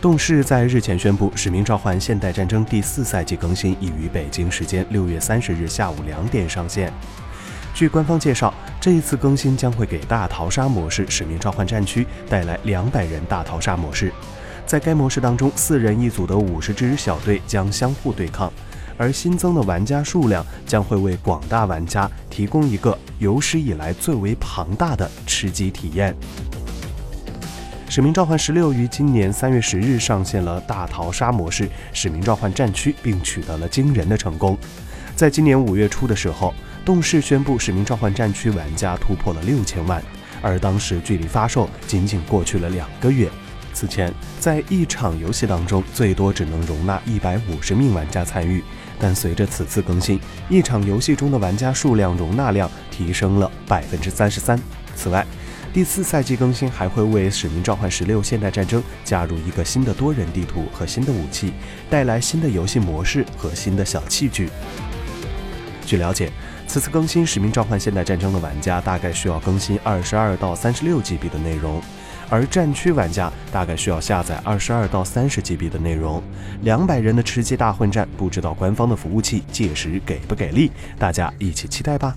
动视在日前宣布，《使命召唤：现代战争》第四赛季更新已于北京时间六月三十日下午两点上线。据官方介绍，这一次更新将会给大逃杀模式《使命召唤：战区》带来两百人大逃杀模式。在该模式当中，四人一组的五十支小队将相互对抗，而新增的玩家数量将会为广大玩家提供一个有史以来最为庞大的吃鸡体验。《使命召唤十六》于今年三月十日上线了大逃杀模式《使命召唤：战区》，并取得了惊人的成功。在今年五月初的时候，动视宣布《使命召唤：战区》玩家突破了六千万，而当时距离发售仅仅过去了两个月。此前，在一场游戏当中，最多只能容纳一百五十名玩家参与，但随着此次更新，一场游戏中的玩家数量容纳量提升了百分之三十三。此外，第四赛季更新还会为《使命召唤十六：现代战争》加入一个新的多人地图和新的武器，带来新的游戏模式和新的小器具。据了解，此次更新《使命召唤：现代战争》的玩家大概需要更新二十二到三十六 GB 的内容，而战区玩家大概需要下载二十二到三十 GB 的内容。两百人的吃鸡大混战，不知道官方的服务器届时给不给力？大家一起期待吧。